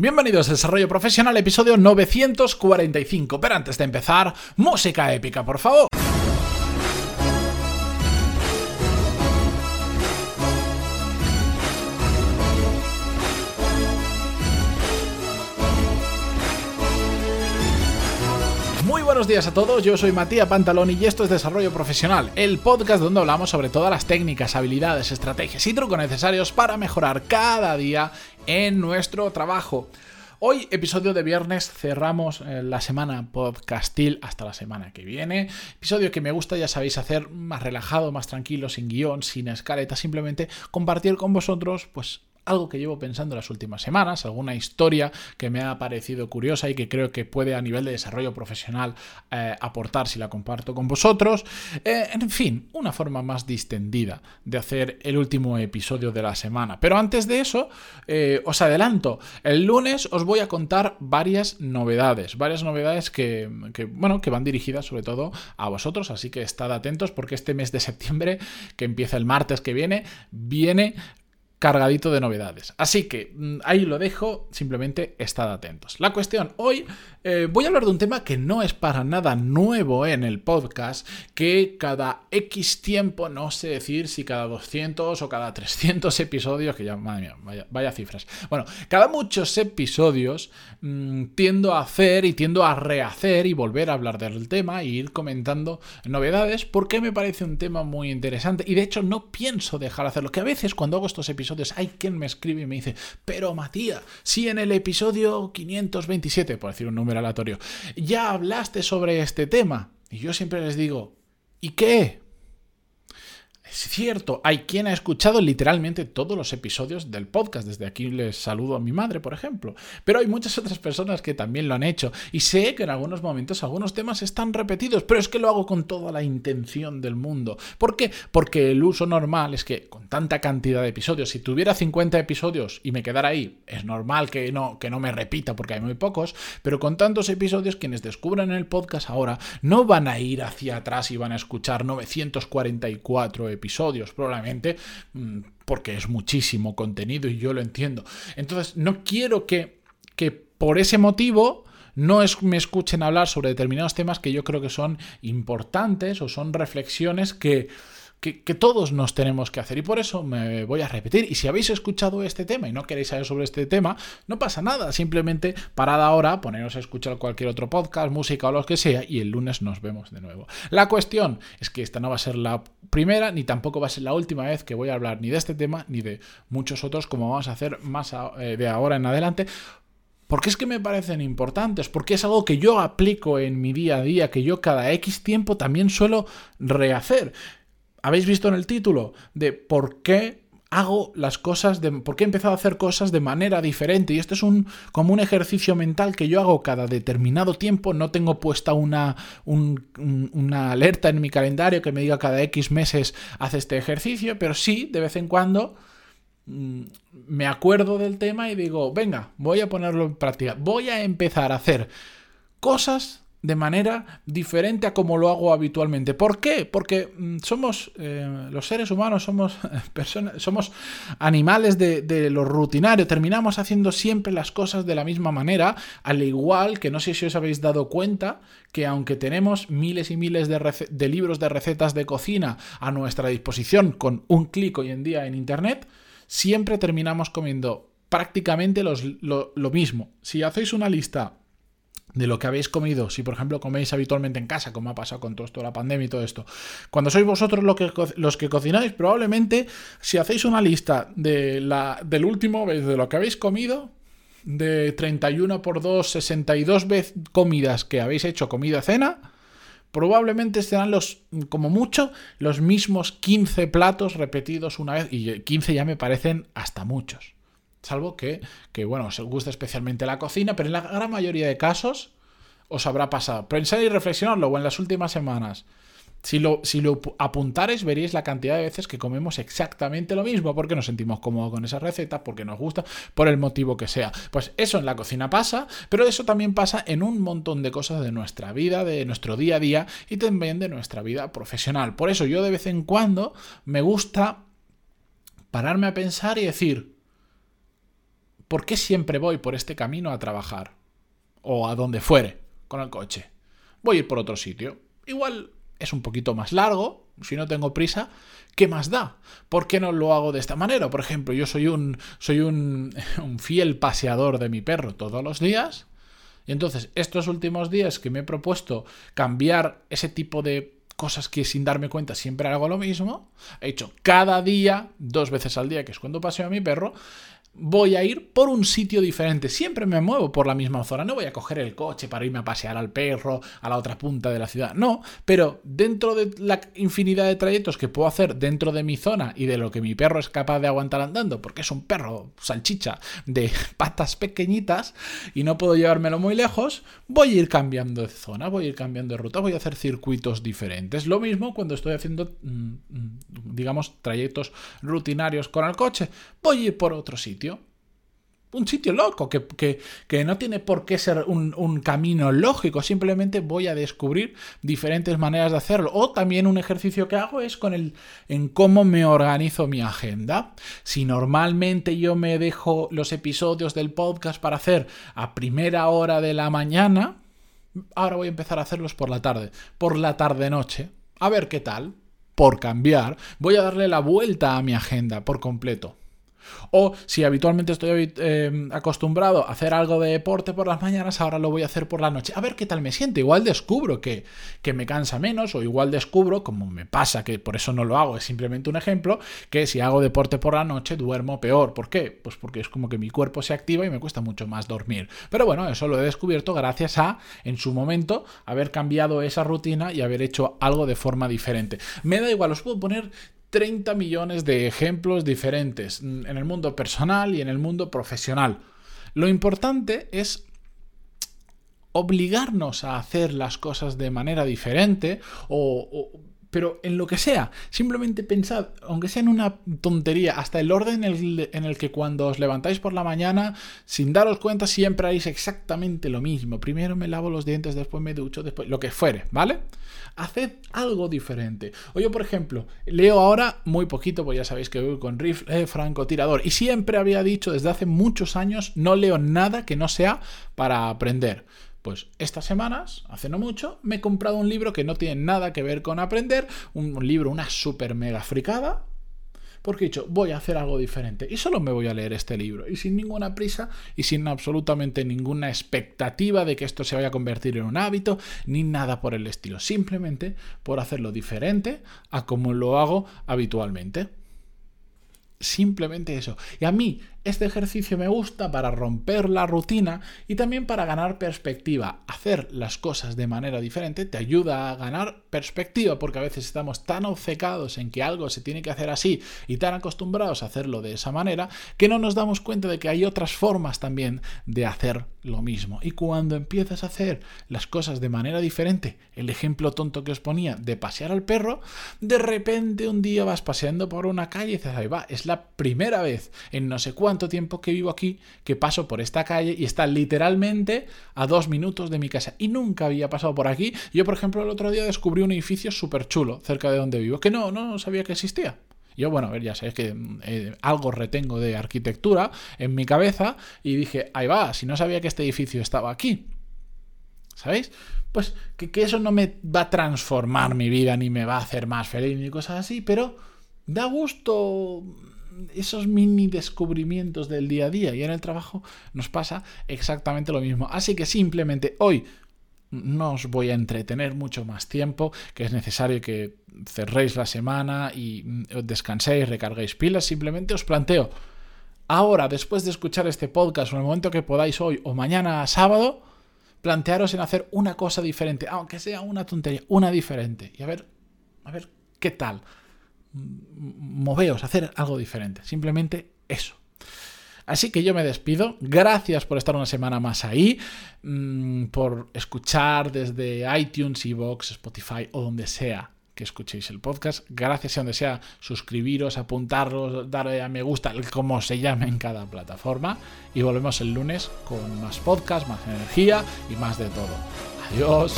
Bienvenidos a Desarrollo Profesional, episodio 945. Pero antes de empezar, música épica, por favor. Muy buenos días a todos, yo soy Matías Pantaloni y esto es Desarrollo Profesional, el podcast donde hablamos sobre todas las técnicas, habilidades, estrategias y trucos necesarios para mejorar cada día en nuestro trabajo. Hoy, episodio de viernes, cerramos eh, la semana podcastil hasta la semana que viene. Episodio que me gusta, ya sabéis, hacer más relajado, más tranquilo, sin guion, sin escaleta, simplemente compartir con vosotros, pues algo que llevo pensando las últimas semanas, alguna historia que me ha parecido curiosa y que creo que puede a nivel de desarrollo profesional eh, aportar si la comparto con vosotros. Eh, en fin, una forma más distendida de hacer el último episodio de la semana. Pero antes de eso, eh, os adelanto, el lunes os voy a contar varias novedades, varias novedades que, que, bueno, que van dirigidas sobre todo a vosotros, así que estad atentos porque este mes de septiembre, que empieza el martes que viene, viene cargadito de novedades. Así que mm, ahí lo dejo, simplemente estad atentos. La cuestión, hoy eh, voy a hablar de un tema que no es para nada nuevo en el podcast, que cada X tiempo, no sé decir si cada 200 o cada 300 episodios, que ya, madre mía, vaya, cifras. Bueno, cada muchos episodios mmm, tiendo a hacer y tiendo a rehacer y volver a hablar del tema e ir comentando novedades porque me parece un tema muy interesante y de hecho no pienso dejar de hacerlo, que a veces cuando hago estos episodios hay quien me escribe y me dice, pero Matías, si en el episodio 527, por decir un número aleatorio, ya hablaste sobre este tema. Y yo siempre les digo, ¿y qué? Cierto, hay quien ha escuchado literalmente todos los episodios del podcast. Desde aquí les saludo a mi madre, por ejemplo. Pero hay muchas otras personas que también lo han hecho. Y sé que en algunos momentos algunos temas están repetidos, pero es que lo hago con toda la intención del mundo. ¿Por qué? Porque el uso normal es que con tanta cantidad de episodios, si tuviera 50 episodios y me quedara ahí, es normal que no, que no me repita porque hay muy pocos, pero con tantos episodios quienes descubran el podcast ahora no van a ir hacia atrás y van a escuchar 944 episodios episodios, probablemente mm, porque es muchísimo contenido y yo lo entiendo. Entonces, no quiero que, que por ese motivo no me escuchen hablar sobre determinados temas que yo creo que son importantes o son reflexiones que que, todos nos tenemos que hacer. Y por eso me voy a repetir. Y si habéis escuchado este tema y no queréis saber sobre este tema, no pasa nada. Simplemente parad ahora, poneros a escuchar cualquier otro podcast, música o lo que sea, y el lunes nos vemos de nuevo. La cuestión es que esta no va a ser la primera, ni tampoco va a ser la última vez que voy a hablar ni de este tema, ni de muchos otros, como vamos a hacer más eh, de ahora en adelante. Porque es que me parecen importantes, porque es algo que yo aplico en mi día a día, que yo cada X tiempo también suelo rehacer habéis visto en el título de por qué hago las cosas de por qué he empezado a hacer cosas de manera diferente y esto es un como un ejercicio mental que yo hago cada determinado tiempo. No tengo puesta una, una alerta en mi calendario que me diga cada X meses hace este ejercicio pero sí de vez en cuando mm, me acuerdo del tema y digo venga voy a ponerlo en práctica. Voy a empezar a hacer cosas de manera diferente a como lo hago habitualmente. ¿Por qué? Porque mm, somos, eh, los seres humanos somos personas, somos animales de, lo rutinario, terminamos haciendo siempre las cosas de la misma manera, al igual que no sé si os habéis dado cuenta que aunque tenemos miles y miles de, libros de recetas de cocina a nuestra disposición con un clic hoy en día en Internet, siempre terminamos comiendo prácticamente lo, lo mismo. Si hacéis una lista de lo que habéis comido, si por ejemplo coméis habitualmente en casa, como ha pasado con todo esto, la pandemia y todo esto, cuando sois vosotros que, los que cocináis, probablemente si hacéis una lista de la, del último de lo que habéis comido, de 31 por 2, 62 veces comidas que habéis hecho comida-cena, probablemente serán los, como mucho, los mismos 15 platos repetidos una vez, y 15 ya me parecen hasta muchos. Salvo que, que, bueno, os gusta especialmente la cocina, pero en la gran mayoría de casos os habrá pasado. Pensad y reflexionadlo, o en las últimas semanas. Si lo, si lo apuntares, veréis la cantidad de veces que comemos exactamente lo mismo, porque nos sentimos cómodos con esa receta, porque nos gusta, por el motivo que sea. Pues eso en la cocina pasa, pero eso también pasa en un montón de cosas de nuestra vida, de nuestro día a día y también de nuestra vida profesional. Por eso yo de vez en cuando me gusta pararme a pensar y decir, ¿por qué siempre voy por este camino a trabajar? O a donde fuere, con el coche. Voy a ir por otro sitio. Igual es un poquito más largo, si no tengo prisa, ¿qué más da? ¿Por qué no lo hago de esta manera? Por ejemplo, yo soy un, soy un, fiel paseador de mi perro todos los días. Y entonces, estos últimos días que me he propuesto cambiar ese tipo de cosas que sin darme cuenta siempre hago lo mismo, he hecho cada día, dos veces al día, que es cuando paseo a mi perro, voy a ir por un sitio diferente. Siempre me muevo por la misma zona. No voy a coger el coche para irme a pasear al perro a la otra punta de la ciudad. No, pero dentro de la infinidad de trayectos que puedo hacer dentro de mi zona y de lo que mi perro es capaz de aguantar andando, porque es un perro salchicha de patas pequeñitas y no puedo llevármelo muy lejos, voy a ir cambiando de zona, voy a ir cambiando de ruta, voy a hacer circuitos diferentes. Lo mismo cuando estoy haciendo, mm, mm, digamos, trayectos rutinarios con el coche, voy a ir por otro sitio un sitio loco, que, no tiene por qué ser un, camino lógico, simplemente voy a descubrir diferentes maneras de hacerlo. O también un ejercicio que hago es con el en cómo me organizo mi agenda. Si normalmente yo me dejo los episodios del podcast para hacer a primera hora de la mañana, ahora voy a empezar a hacerlos por la tarde, por la tarde-noche. A ver qué tal. Por cambiar, voy a darle la vuelta a mi agenda por completo. O si habitualmente estoy eh, acostumbrado a hacer algo de deporte por las mañanas, ahora lo voy a hacer por la noche. A ver qué tal me siento. Igual descubro que, que me cansa menos o igual descubro, como me pasa, que por eso no lo hago, es simplemente un ejemplo, que si hago deporte por la noche duermo peor. ¿Por qué? Pues porque es como que mi cuerpo se activa y me cuesta mucho más dormir. Pero bueno, eso lo he descubierto gracias a, en su momento, haber cambiado esa rutina y haber hecho algo de forma diferente. Me da igual, os puedo poner 30 millones de ejemplos diferentes en el mundo personal y en el mundo profesional. Lo importante es obligarnos a hacer las cosas de manera diferente o, pero en lo que sea, simplemente pensad, aunque sea en una tontería, hasta el orden en el, que cuando os levantáis por la mañana, sin daros cuenta, siempre haréis exactamente lo mismo. Primero me lavo los dientes, después me ducho, después lo que fuere, ¿vale? Haced algo diferente. O yo, por ejemplo, leo ahora muy poquito, pues ya sabéis que voy con rifle francotirador, y siempre había dicho desde hace muchos años, no leo nada que no sea para aprender. Pues estas semanas, hace no mucho, me he comprado un libro que no tiene nada que ver con aprender, un libro, una super mega fricada, porque he dicho, voy a hacer algo diferente y solo me voy a leer este libro y sin ninguna prisa y sin absolutamente ninguna expectativa de que esto se vaya a convertir en un hábito ni nada por el estilo, simplemente por hacerlo diferente a como lo hago habitualmente. Simplemente eso. Y a mí este ejercicio me gusta para romper la rutina y también para ganar perspectiva. Hacer las cosas de manera diferente te ayuda a ganar perspectiva porque a veces estamos tan obcecados en que algo se tiene que hacer así y tan acostumbrados a hacerlo de esa manera que no nos damos cuenta de que hay otras formas también de hacer lo mismo. Y cuando empiezas a hacer las cosas de manera diferente, el ejemplo tonto que os ponía de pasear al perro, de repente un día vas paseando por una calle y dices, ahí va, es la primera vez en no sé cuánto tiempo que vivo aquí que paso por esta calle y está literalmente a dos minutos de mi casa. Y nunca había pasado por aquí. Yo, por ejemplo, el otro día descubrí un edificio súper chulo cerca de donde vivo, que no, no sabía que existía. Yo, bueno, a ver, ya sabéis que eh, algo retengo de arquitectura en mi cabeza y dije, ahí va, si no sabía que este edificio estaba aquí. ¿Sabéis? Pues que, que, eso no me va a transformar mi vida ni me va a hacer más feliz ni cosas así, pero da gusto esos mini descubrimientos del día a día. Y en el trabajo nos pasa exactamente lo mismo. Así que simplemente hoy no os voy a entretener mucho más tiempo, que es necesario que cerréis la semana y mm, descanséis, recarguéis pilas, simplemente os planteo, ahora, después de escuchar este podcast, o en el momento que podáis hoy o mañana sábado, plantearos en hacer una cosa diferente, aunque sea una tontería, una diferente, y a ver, a ver qué tal moveos, hacer algo diferente. Simplemente eso. Así que yo me despido. Gracias por estar una semana más ahí, mm, por escuchar desde iTunes, Evox, Spotify o donde sea que escuchéis el podcast. Gracias y donde sea, suscribiros, apuntaros, darle a me gusta, como se llame en cada plataforma. Y volvemos el lunes con más podcast, más energía y más de todo. Adiós.